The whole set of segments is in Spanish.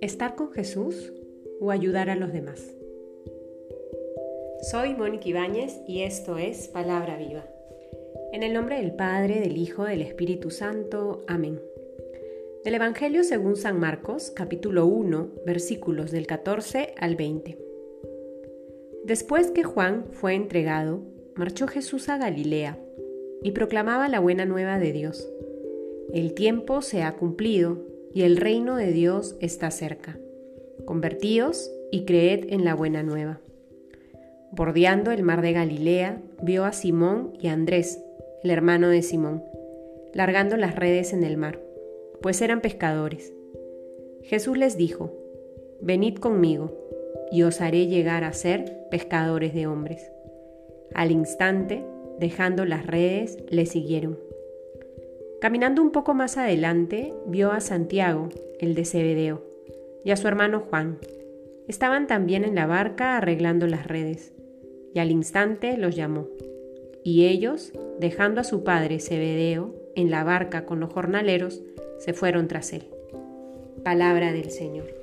¿Estar con Jesús o ayudar a los demás? Soy Mónica Ibáñez y esto es Palabra Viva. En el nombre del Padre, del Hijo, del Espíritu Santo. Amén. Del Evangelio según San Marcos, capítulo 1, versículos del 14 al 20. Después que Juan fue entregado, marchó Jesús a Galilea y proclamaba la buena nueva de Dios. El tiempo se ha cumplido y el reino de Dios está cerca. Convertíos y creed en la buena nueva. Bordeando el mar de Galilea, vio a Simón y a Andrés, el hermano de Simón, largando las redes en el mar, pues eran pescadores. Jesús les dijo, Venid conmigo, y os haré llegar a ser pescadores de hombres. Al instante, dejando las redes, le siguieron. Caminando un poco más adelante, vio a Santiago, el de Zebedeo, y a su hermano Juan. Estaban también en la barca arreglando las redes, y al instante los llamó. Y ellos, dejando a su padre Zebedeo en la barca con los jornaleros, se fueron tras él. Palabra del Señor.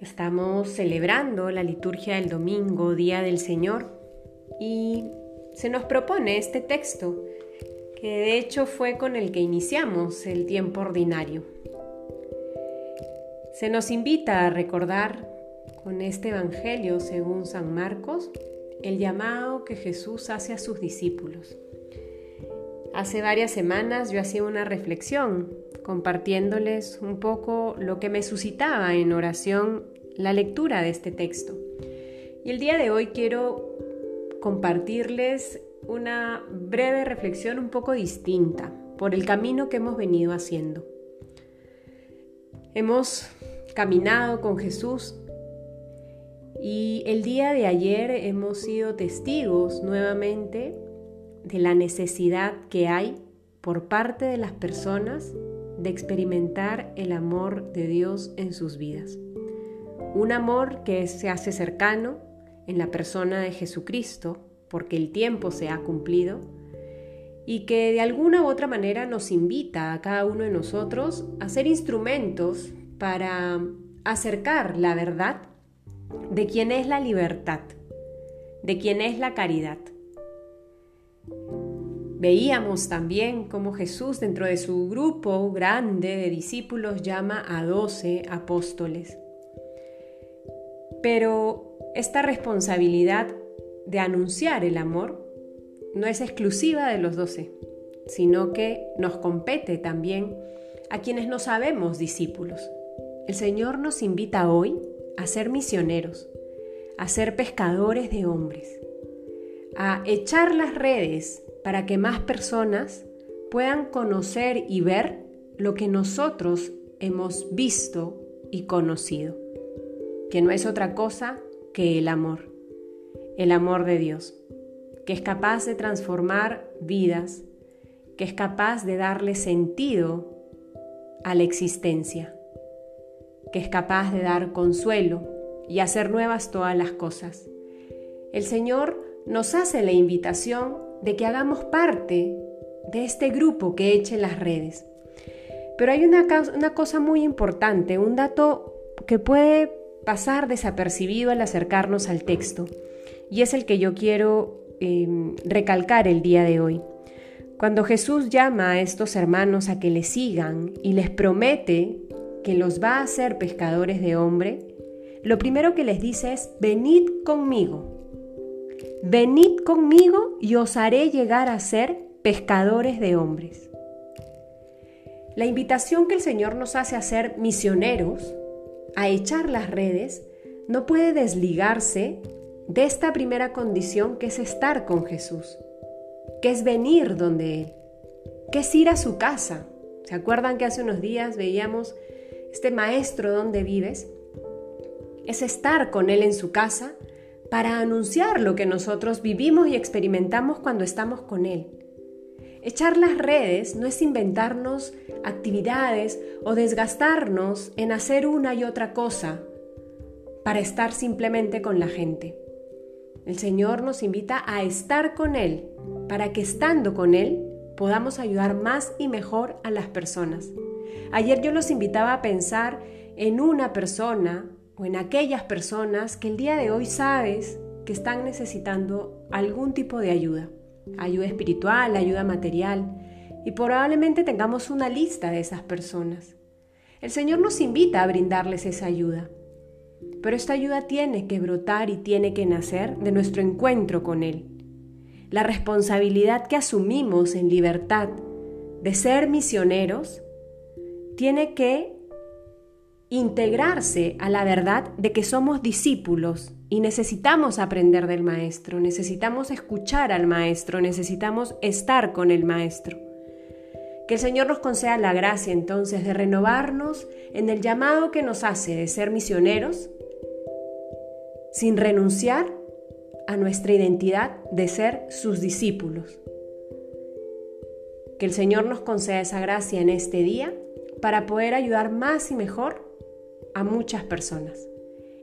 Estamos celebrando la liturgia del domingo, Día del Señor, y se nos propone este texto que de hecho fue con el que iniciamos el tiempo ordinario. Se nos invita a recordar con este Evangelio según San Marcos el llamado que Jesús hace a sus discípulos. Hace varias semanas yo hacía una reflexión compartiéndoles un poco lo que me suscitaba en oración la lectura de este texto. Y el día de hoy quiero compartirles una breve reflexión un poco distinta por el camino que hemos venido haciendo. Hemos caminado con Jesús y el día de ayer hemos sido testigos nuevamente de la necesidad que hay por parte de las personas de experimentar el amor de Dios en sus vidas. Un amor que se hace cercano en la persona de Jesucristo, porque el tiempo se ha cumplido y que de alguna u otra manera nos invita a cada uno de nosotros a ser instrumentos para acercar la verdad de quién es la libertad, de quién es la caridad. Veíamos también cómo Jesús dentro de su grupo grande de discípulos llama a doce apóstoles. Pero esta responsabilidad de anunciar el amor no es exclusiva de los doce, sino que nos compete también a quienes no sabemos discípulos. El Señor nos invita hoy a ser misioneros, a ser pescadores de hombres, a echar las redes para que más personas puedan conocer y ver lo que nosotros hemos visto y conocido, que no es otra cosa que el amor el amor de Dios, que es capaz de transformar vidas, que es capaz de darle sentido a la existencia, que es capaz de dar consuelo y hacer nuevas todas las cosas. El Señor nos hace la invitación de que hagamos parte de este grupo que eche las redes. Pero hay una, una cosa muy importante, un dato que puede pasar desapercibido al acercarnos al texto y es el que yo quiero em, recalcar el día de hoy. Cuando Jesús llama a estos hermanos a que le sigan y les promete que los va a hacer pescadores de hombre, lo primero que les dice es, venid conmigo. Venid conmigo y os haré llegar a ser pescadores de hombres. La invitación que el Señor nos hace a ser misioneros, a echar las redes, no puede desligarse de esta primera condición que es estar con Jesús, que es venir donde Él, que es ir a su casa. ¿Se acuerdan que hace unos días veíamos este maestro donde vives? Es estar con Él en su casa para anunciar lo que nosotros vivimos y experimentamos cuando estamos con Él. Echar las redes no es inventarnos actividades o desgastarnos en hacer una y otra cosa para estar simplemente con la gente. El Señor nos invita a estar con Él para que estando con Él podamos ayudar más y mejor a las personas. Ayer yo los invitaba a pensar en una persona o en aquellas personas que el día de hoy sabes que están necesitando algún tipo de ayuda, ayuda espiritual, ayuda material, y probablemente tengamos una lista de esas personas. El Señor nos invita a brindarles esa ayuda, pero esta ayuda tiene que brotar y tiene que nacer de nuestro encuentro con Él. La responsabilidad que asumimos en libertad de ser misioneros tiene que integrarse a la verdad de que somos discípulos y necesitamos aprender del Maestro, necesitamos escuchar al Maestro, necesitamos estar con el Maestro. Que el Señor nos conceda la gracia entonces de renovarnos en el llamado que nos hace de ser misioneros sin renunciar a nuestra identidad de ser sus discípulos. Que el Señor nos conceda esa gracia en este día para poder ayudar más y mejor a muchas personas.